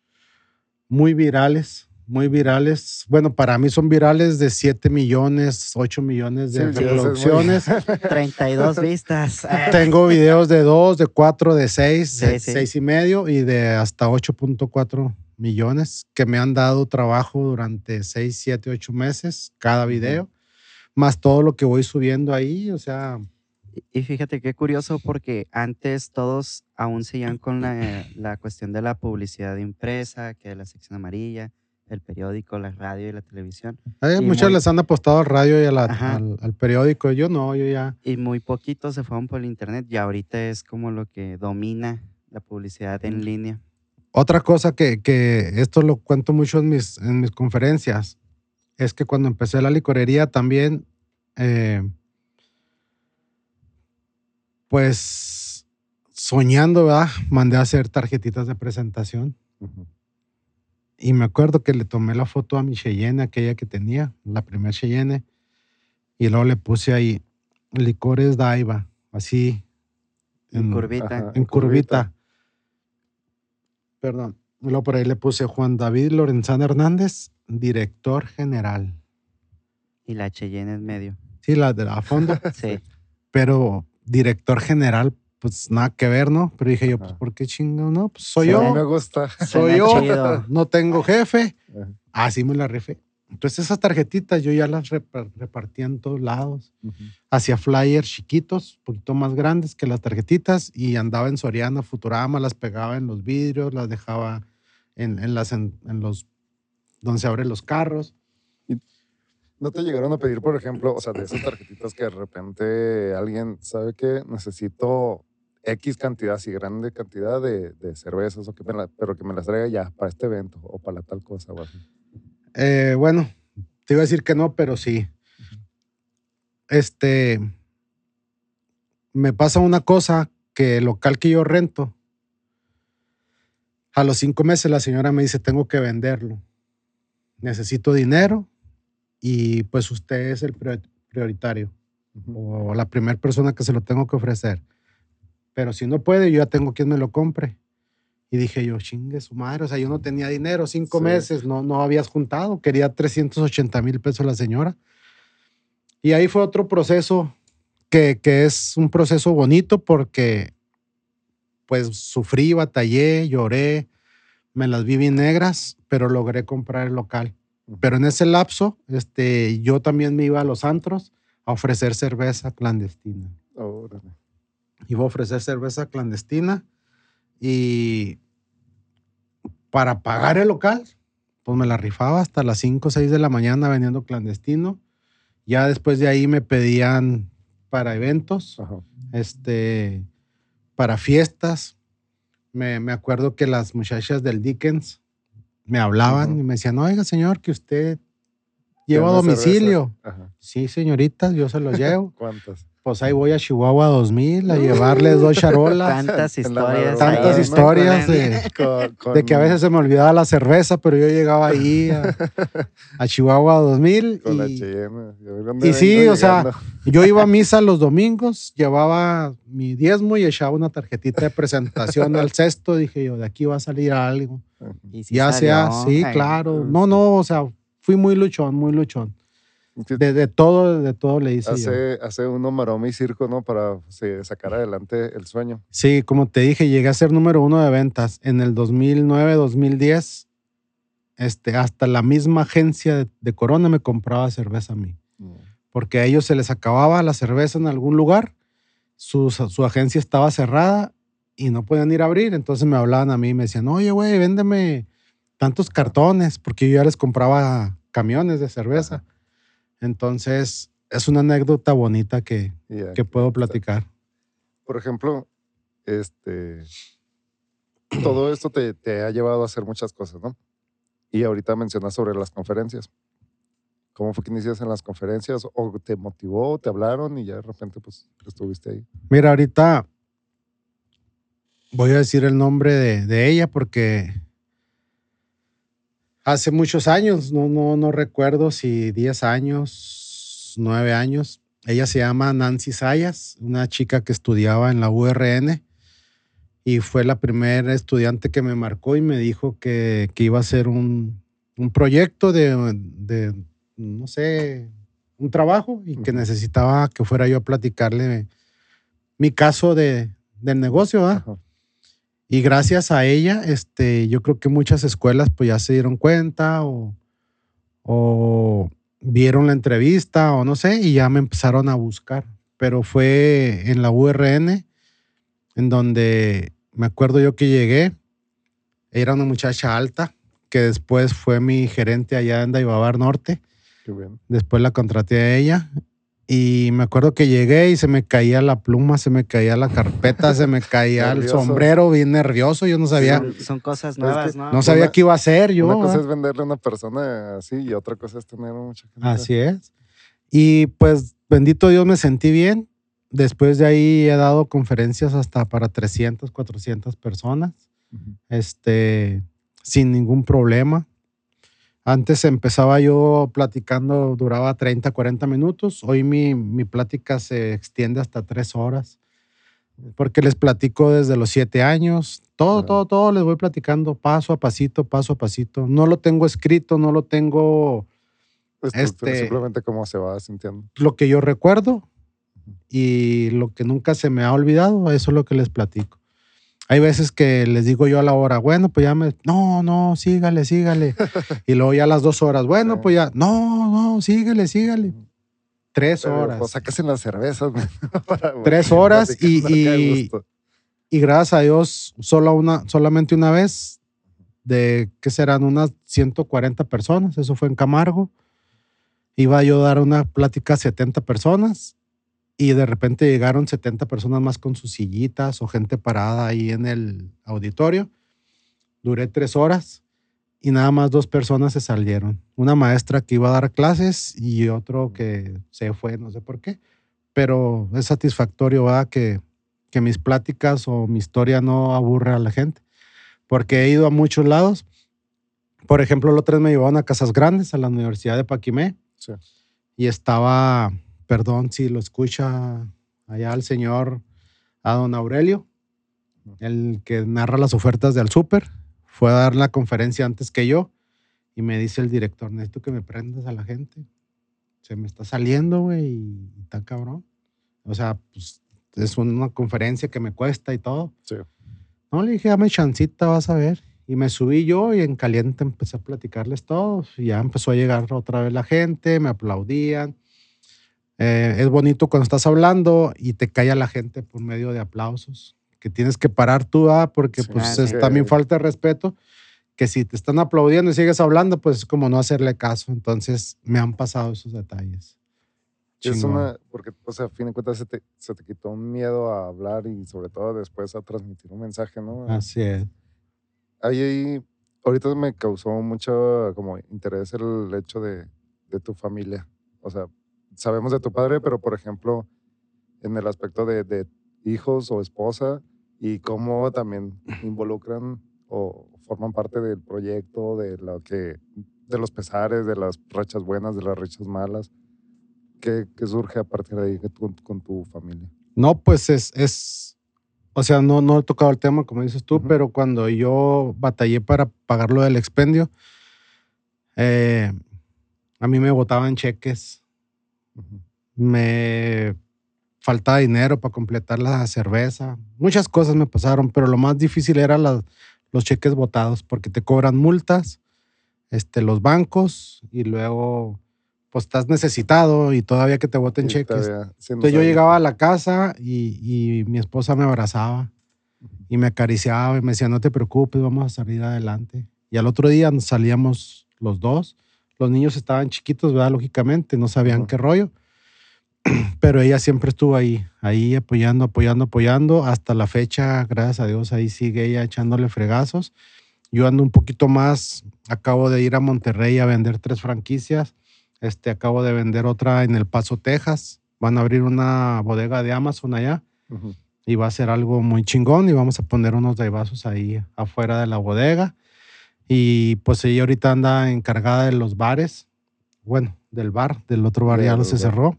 muy virales, muy virales. Bueno, para mí son virales de 7 millones, 8 millones de Sí, sí, eso es muy- reproducciones. 32 vistas. Tengo videos de 2, de 4, de 6, Sí, de sí. 6 y medio y de hasta 8.4 millones que me han dado trabajo durante 6, 7, 8 meses cada video, más todo lo que voy subiendo ahí, o sea, Y- fíjate qué curioso porque antes todos aún seguían con la, la cuestión de la publicidad impresa, que la sección amarilla, el periódico, la radio y la televisión. eh, Y muchos muy- les han apostado al radio y a la- al, al periódico, yo no, yo ya. Y muy poquitos se fueron por el internet y ahorita es como lo que domina la publicidad en línea. Otra cosa que, que esto lo cuento mucho en mis, en mis conferencias, es que cuando empecé la licorería también, eh, pues soñando, ¿verdad? Mandé a hacer tarjetitas de presentación. Y me acuerdo que le tomé la foto a mi Cheyenne, aquella que tenía, la primera Cheyenne, y luego le puse ahí licores Daiva, así. En en- curvita. ajá. en En curvita. curvita. Perdón. Luego por ahí le puse Juan David Lorenzana Hernández, director general. Y la Cheyenne en medio. Sí, la de a fondo, Sí. pero director general, pues nada que ver, ¿no? Pero dije yo, pues. ¿por qué chingo? No, pues soy Sí, a mí yo, me gusta. soy yo, chido. no tengo jefe. Ajá. Así me la rifé. Entonces esas tarjetitas yo ya las repar- repartía en todos lados. Ujú. Hacía flyers chiquitos, un poquito más grandes que las tarjetitas y andaba en Soriana, Futurama, las pegaba en los vidrios, las dejaba en, en las, en, en los, donde se abren los carros. ¿No te llegaron a pedir, por ejemplo, o sea, de esas tarjetitas que de repente alguien sabe que necesito X cantidad, así grande cantidad de, de cervezas, o que me la- pero que me las traiga ya para este evento o para la tal cosa? O así? Eh, bueno, te iba a decir que no, pero sí. Este, me pasa una cosa que el local que yo rento, a los cinco meses la señora me dice, tengo que venderlo. Necesito dinero y pues usted es el prior- prioritario o la primera persona que se lo tengo que ofrecer. Pero si no puede, yo ya tengo quien me lo compre. Y dije yo, chingue su madre, o sea, yo no tenía dinero, cinco Sí. meses, no, no habías juntado, quería 380 mil pesos la señora. Y ahí fue otro proceso que, que es un proceso bonito porque pues sufrí, batallé, lloré, me las vi bien negras, pero logré comprar el local. Pero en ese lapso, este, yo también me iba a los antros a ofrecer cerveza clandestina. Órale. Iba a ofrecer cerveza clandestina y para pagar el local, pues me la rifaba hasta las 5 o 6 de la mañana vendiendo clandestino. Ya después de ahí me pedían para eventos, Ajá. este, para fiestas. Me, me acuerdo que las muchachas del Dickens me hablaban Ujú. y me decían, oiga, señor, que usted lleva a ¿Tiene domicilio. Sí, señoritas, yo se los llevo. ¿Cuántas? Pues ahí voy a Chihuahua 2000 a llevarles dos charolas. Tantas la historias. Tantas historias de, Con- con- de que a veces se me olvidaba la cerveza, pero yo llegaba ahí a, a Chihuahua 2000 Con la y Cheyenne. Dónde y sí, o sea. Yo iba a misa los domingos, llevaba mi diezmo y echaba una tarjetita de presentación al cesto. Dije yo, de aquí va a salir algo. Y sí ya sea, sí, ay, claro. No, no, o sea, fui muy luchón, muy luchón. De, de todo, de todo le hice yo. hace, hace uno maroma y circo, ¿no? Para sí, sacar adelante el sueño. Sí, como te dije, llegué a ser número uno de ventas en el 2009, 2010. Este, hasta la misma agencia de, de Corona me compraba cerveza a mí, porque a ellos se les acababa la cerveza en algún lugar, su, su agencia estaba cerrada y no podían ir a abrir, entonces me hablaban a mí y me decían, oye, güey, véndeme tantos cartones, porque yo ya les compraba camiones de cerveza. Entonces, es una anécdota bonita que, que puedo platicar. Por ejemplo, este, todo esto te, te ha llevado a hacer muchas cosas, ¿no? Y ahorita mencionas sobre las conferencias. ¿Cómo fue que iniciaste en las conferencias? ¿O te motivó, te hablaron y ya de repente pues estuviste ahí? Mira, ahorita voy a decir el nombre de, de ella porque hace muchos años, no, no, no recuerdo si 10 años, 9 años, ella se llama Nancy Sayas, una chica que estudiaba en la URN y fue la primera estudiante que me marcó y me dijo que, que iba a hacer un, un proyecto de, no sé, un trabajo y que necesitaba que fuera yo a platicarle mi caso de, del negocio. Ajá. Y gracias a ella, este, yo creo que muchas escuelas pues ya se dieron cuenta o, o vieron la entrevista o no sé, y ya me empezaron a buscar. Pero fue en la URN, en donde me acuerdo yo que llegué, era una muchacha alta, que después fue mi gerente allá en Daibabar Norte. Qué bien. Después la contraté a ella. Y me acuerdo que llegué y se me caía la pluma, se me caía la carpeta, se me caía el sombrero, bien nervioso. Yo no sabía, Son, son cosas que nuevas, ¿no? no sabía Una- qué iba a hacer yo. una cosa es venderle a una persona así y otra cosa es tener mucha gente. Así es. Y pues, bendito Dios, me sentí bien. Después de ahí he dado conferencias hasta para 300, 400 personas, este, sin ningún problema. Antes empezaba yo platicando, duraba 30, 40 minutos. Hoy mi, mi plática se extiende hasta tres horas, porque les platico desde los siete años. Todo, Ajá. todo, todo les voy platicando paso a pasito, paso a pasito. No lo tengo escrito, no lo tengo Este- Simplemente cómo se va sintiendo. lo que yo recuerdo y lo que nunca se me ha olvidado, eso es lo que les platico. Hay veces que les digo yo a la hora, bueno, pues ya me, no, no, sígale, sígale. y luego ya a las dos horas, bueno, pues ya, no, no, sígale, sígale. Tres Pero, horas. Pues sacas las cervezas. para- Tres horas y- y- y gracias a Dios, solo una, solamente una vez, de que serán unas 140 personas, eso fue en Camargo. Iba yo a dar una plática a 70 personas y de repente llegaron 70 personas más con sus sillitas o gente parada ahí en el auditorio. Duré tres horas y nada más dos personas se salieron. Una maestra que iba a dar clases y otro que se fue, no sé por qué. pero es satisfactorio, ¿verdad? Que, que mis pláticas o mi historia no aburre a la gente. Porque he ido a muchos lados. Por ejemplo, los tres me llevaron a Casas Grandes, a la Universidad de Paquimé. Sí. Y estaba, perdón si lo escucha allá el señor, a don Aurelio, el que narra las ofertas del súper. Fue a dar la conferencia antes que yo. Y me dice el director, necesito que me prendas a la gente. Se me está saliendo, güey, y está cabrón. O sea, pues es una conferencia que me cuesta y todo. Sí. No, le dije, dame chancita, vas a ver. Y me subí yo y en caliente empecé a platicarles todos. Y ya empezó a llegar otra vez la gente, me aplaudían. Eh, es bonito cuando estás hablando y te calla la gente por medio de aplausos. Que tienes que parar tú, ah, porque Sí, pues Ah, es también falta de respeto. Que si te están aplaudiendo y sigues hablando, pues es como no hacerle caso. Entonces me han pasado esos detalles. Es una, porque, o sea, a fin de cuentas se te, se te quitó un miedo a hablar y sobre todo después a transmitir un mensaje, ¿no? Así es. Ahí, ahorita me causó mucho como interés el hecho de, de tu familia. O sea, sabemos de tu padre, pero por ejemplo, en el aspecto de, de hijos o esposa y cómo también involucran o forman parte del proyecto, de lo que, de los pesares, de las rachas buenas, de las rachas malas. ¿Qué, qué surge a partir de ahí con, con tu familia? No, pues es, es, o sea, no, no he tocado el tema, como dices tú, Ujú. pero cuando yo batallé para pagar lo del expendio, eh, a mí me botaban cheques. Me faltaba dinero para completar la cerveza, muchas cosas me pasaron, pero lo más difícil era la- los cheques botados, porque te cobran multas, este, los bancos, y luego, pues estás necesitado y todavía que te boten Sí, cheques. Entonces yo llegaba a la casa y, y mi esposa me abrazaba y me acariciaba y me decía, no te preocupes, vamos a salir adelante. Y al otro día nos salíamos los dos. Los niños estaban chiquitos, ¿verdad? Lógicamente, no sabían qué rollo. Pero ella siempre estuvo ahí, ahí apoyando, apoyando, apoyando. Hasta la fecha, gracias a Dios, ahí sigue ella echándole fregazos. Yo ando un poquito más, acabo de ir a Monterrey a vender tres franquicias. Este, acabo de vender otra en El Paso, Texas. Van a abrir una bodega de Amazon allá Ujú. y va a ser algo muy chingón y vamos a poner unos vasos ahí afuera de la bodega. Y pues ella ahorita anda encargada de los bares, bueno, del bar, del otro bar ya lo los se bar. cerró.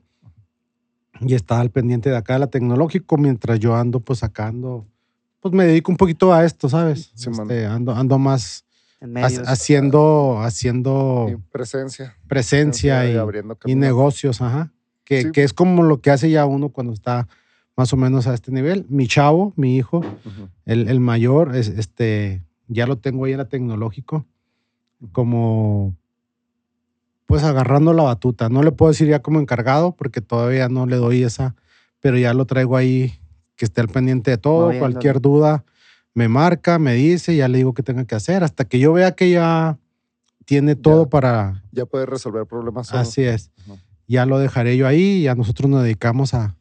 Y está al pendiente de acá de la tecnológico mientras yo ando pues sacando, pues me dedico un poquito a esto, ¿sabes? Sí. Este, ando, ando más ha- haciendo, haciendo Y presencia. presencia y, abriendo y negocios, ajá. Que, Sí. que es como lo que hace ya uno cuando está más o menos a este nivel. Mi chavo, mi hijo, el, el mayor, es, este, ya lo tengo ahí en la tecnológico, como pues agarrando la batuta. No le puedo decir ya como encargado porque todavía no le doy esa, pero ya lo traigo ahí que esté al pendiente de todo. Cualquier duda me marca, me dice, ya le digo qué tenga que hacer, hasta que yo vea que ya tiene todo Ya. para... Ya puedes resolver problemas solo. Así es. Ya lo dejaré yo ahí y a nosotros nos dedicamos a,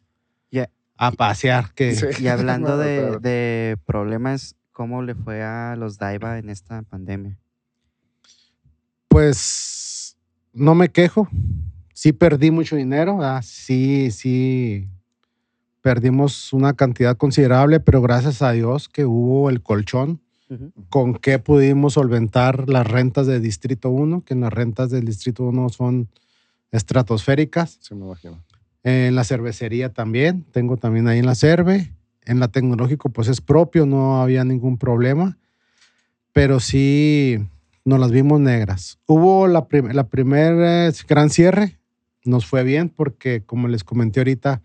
a pasear. Que, Sí. Y hablando No, de, de problemas, ¿cómo le fue a los Daiva en esta pandemia? Pues no me quejo. Sí perdí mucho dinero. ah, Sí, sí. Perdimos una cantidad considerable, pero gracias a Dios que hubo el colchón con que pudimos solventar las rentas del Distrito 1, que las rentas del Distrito 1 son estratosféricas. Sí, me imagino. En la cervecería también, tengo también ahí en la cerve. En la tecnológico pues es propio, no había ningún problema, pero sí nos las vimos negras. Hubo la, prim la primer eh, gran cierre, nos fue bien porque como les comenté ahorita,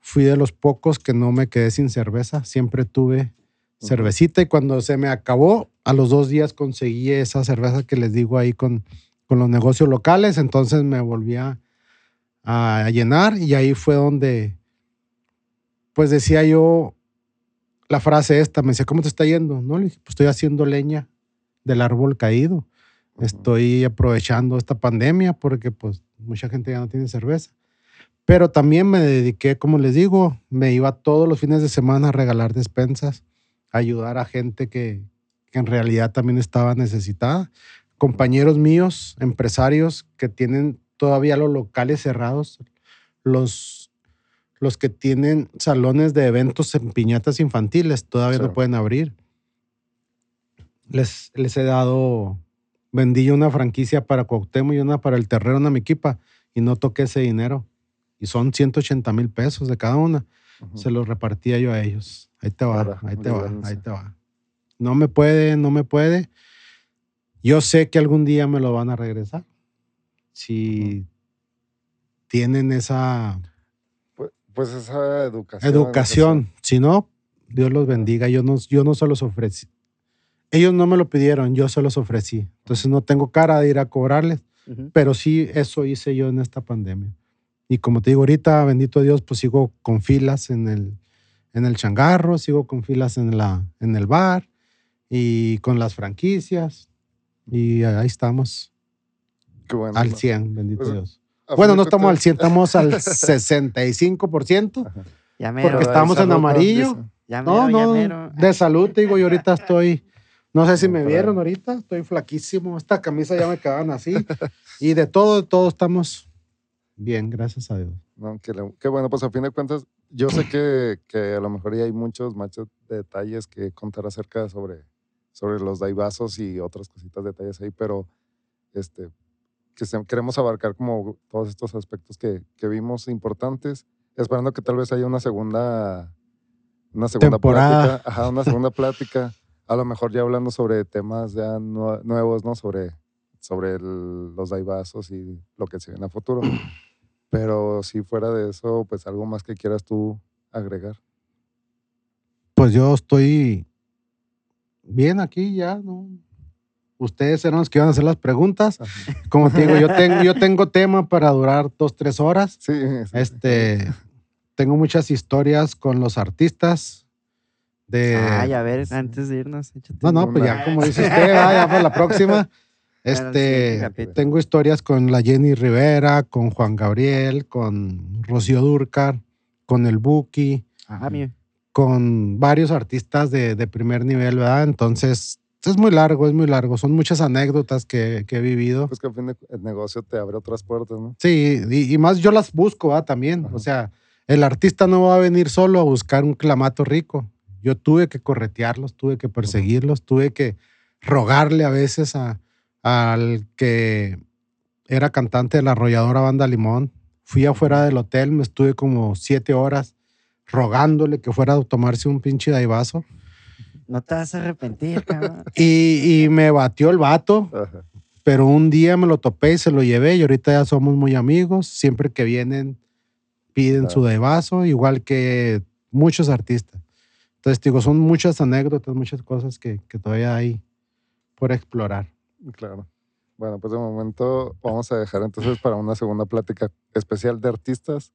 fui de los pocos que no me quedé sin cerveza, siempre tuve cervecita y cuando se me acabó, a los dos días conseguí esa cerveza que les digo ahí con, con los negocios locales, entonces me volví a, a llenar y ahí fue donde, pues decía yo la frase esta, me decía, ¿cómo te está yendo? No, le dije, pues estoy haciendo leña del árbol caído, estoy aprovechando esta pandemia porque pues mucha gente ya no tiene cerveza. Pero también me dediqué, como les digo, me iba todos los fines de semana a regalar despensas, a ayudar a gente que, que en realidad también estaba necesitada. Compañeros míos, empresarios que tienen todavía los locales cerrados, los, los que tienen salones de eventos en piñatas infantiles todavía Sí. no pueden abrir. Les, les he dado, vendí una franquicia para Cuauhtémoc y una para el Terrero, una Miquipa, y no toqué ese dinero. Y son 180 mil pesos de cada una. Se los repartía yo a ellos. Ahí te va, ahí te va, ahí te va. No me puede, no me puede. Yo sé que algún día me lo van a regresar. Si tienen esa Pues, esa educación. educación. Si no, Dios los bendiga. Yo no, yo no se los ofrecí. Ellos no me lo pidieron, yo se los ofrecí. Entonces no tengo cara de ir a cobrarles, pero sí eso hice yo en esta pandemia. Y como te digo ahorita, bendito Dios, pues sigo con filas en el, en el changarro, sigo con filas en, la, en el bar y con las franquicias. Y ahí estamos, Qué bueno, al ¿no? 100, bendito Pues, Dios. Bueno, no estamos al cuentas- 100, estamos al 65%. Ajá. Ya mero, Porque estamos en amarillo. Ya mero, No, ya no, mero. de salud, te digo, yo ahorita estoy, no sé si me vieron ahorita, estoy flaquísimo, esta camisa ya me quedaban así, y de todo, de todo estamos bien, gracias a Dios. No, le- qué bueno, pues a fin de cuentas, yo sé que, que a lo mejor ya hay muchos machos detalles que contar acerca sobre, sobre los daibazos y otras cositas, detalles ahí, pero este, que se- queremos abarcar como todos estos aspectos que, que vimos importantes, esperando que tal vez haya una segunda, una segunda Temporada. plática, ajá, una segunda plática, a lo mejor ya hablando sobre temas ya nue- nuevos, ¿no? Sobre, sobre el- los daibazos y lo que se viene a futuro. Pero si fuera de eso, pues algo más que quieras tú agregar. Pues yo estoy bien aquí ya, ¿no? Ustedes eran los que iban a hacer las preguntas. Como te digo, yo tengo, yo tengo tema para durar dos, tres horas. Sí, sí, Este, tengo muchas historias con los artistas. De, Ay, a ver, antes de irnos, No, no, pues ya como dice usted, va, ya para la próxima. Este, tengo historias con la Jenny Rivera, con Juan Gabriel, con Rocío Durcar, con el Buki, Ah, mi- con varios artistas de, de primer nivel, ¿verdad? Entonces, es muy largo, es muy largo. Son muchas anécdotas que, que he vivido. Pues que al fin de, el negocio te abre otras puertas, ¿no? Sí, y, y más yo las busco, ¿verdad? También. Ajá. O sea, el artista no va a venir solo a buscar un clamato rico. Yo tuve que corretearlos, tuve que perseguirlos, tuve que rogarle a veces a, al que era cantante de la arrolladora Banda Limón. Fui afuera del hotel, me estuve como siete horas rogándole que fuera a tomarse un pinche daivazo. No te vas a arrepentir, cabrón. Y, y me batió el vato, Ajá. pero un día me lo topé y se lo llevé y ahorita ya somos muy amigos. Siempre que vienen piden su daivazo, igual que muchos artistas. Entonces, digo, son muchas anécdotas, muchas cosas que, que todavía hay por explorar. Claro. Bueno, pues de momento vamos a dejar entonces para una segunda plática especial de artistas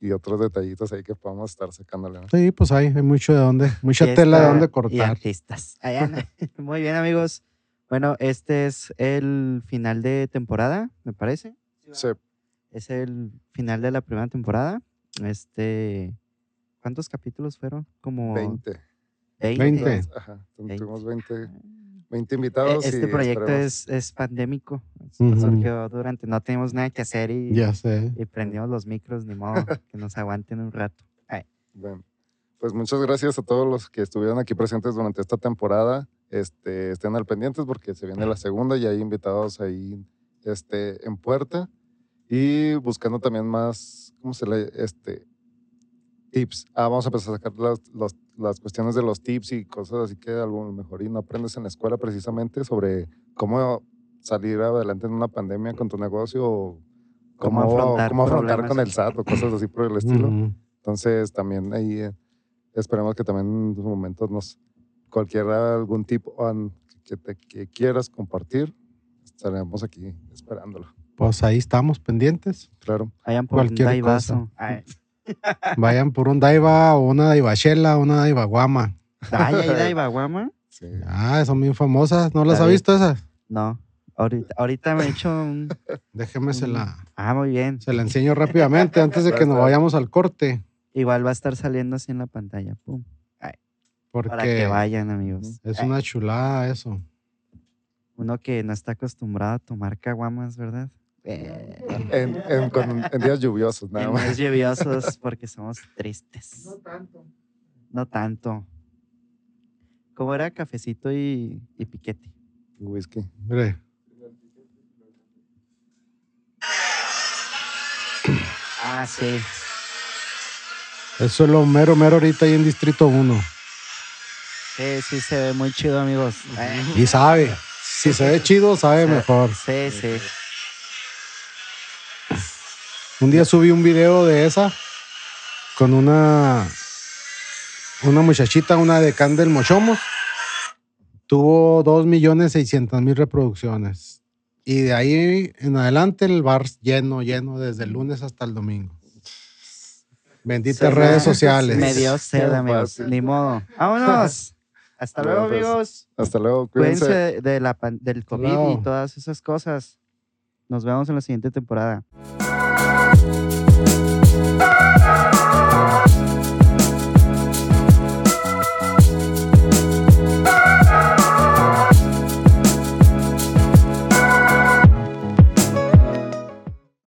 y otros detallitos ahí que podamos estar sacándole. ¿no? Sí, pues hay, hay mucho de dónde, mucha Fiesta tela de dónde Y cortar. artistas. Ay, Ana. Muy bien, amigos. Bueno, este es el final de temporada, me parece. Sí, Es el final de la primera temporada. Este, ¿cuántos capítulos fueron? Como 20. 20. 20. Ajá. Veinte. Tuvimos 20, 20 E- invitados. Este y proyecto es, es pandémico. Ujú. Surgió durante, no teníamos nada que hacer y, Ya sé. y prendimos los micros, ni modo, que nos aguanten un rato. Bueno, pues muchas gracias a todos los que estuvieron aquí presentes durante esta temporada. Este, estén al pendientes porque se viene la segunda y hay invitados ahí este, en puerta. Y buscando también más, ¿cómo se le? Este, tips. Ah, vamos a empezar a sacar las, los- las cuestiones de los tips y cosas así que a lo mejor y no aprendes en la escuela precisamente sobre cómo salir adelante en una pandemia con tu negocio o Cómo cómo, afrontar cómo afrontar con el SAT o cosas así por el estilo. Entonces, también ahí eh, esperemos que también en los momentos nos, cualquiera, algún tipo que, te, que quieras compartir, estaremos aquí esperándolo. Pues ahí estamos pendientes. Claro. Vayan por un Cualquier cosa. Vayan por un daiva o una daivachela o una daivaguama. Ay, ¿hay daivaguama? Sí. Ah, son bien famosas. ¿No las ha visto esas? No. Ahorita, ahorita me he hecho un... Déjeme se la, Ah, muy bien. se la enseño rápidamente antes de que nos vayamos al corte. Igual va a estar saliendo así en la pantalla. Pum. Porque Para que vayan, amigos. es Ay, una chulada eso. Uno que no está acostumbrado a tomar caguamas, ¿verdad? Eh, En, en- con- en días lluviosos, nada en más. días lluviosos porque somos tristes. tanto. No tanto. Como era cafecito y, y piquete. Whisky. Mire, Ah, sí. eso es lo mero, mero ahorita ahí en Distrito 1. Sí, sí, se ve muy chido, amigos. Eh, Y sabe. Si se ve chido, sabe mejor. Sí, sí. Un día subí un video de esa con una una muchachita, una de Candel Mochomos. Tuvo 2.600.000 reproducciones. Y de ahí en adelante el bar lleno, lleno desde el lunes hasta el domingo. Benditas redes sociales. Me dio sed, amigos. Ni modo. Vámonos. Hasta Bueno, luego, pues, amigos. Hasta luego. Cuídense. Cuídense de la, pan- del COVID y todas esas cosas. Nos vemos en la siguiente temporada. Bye.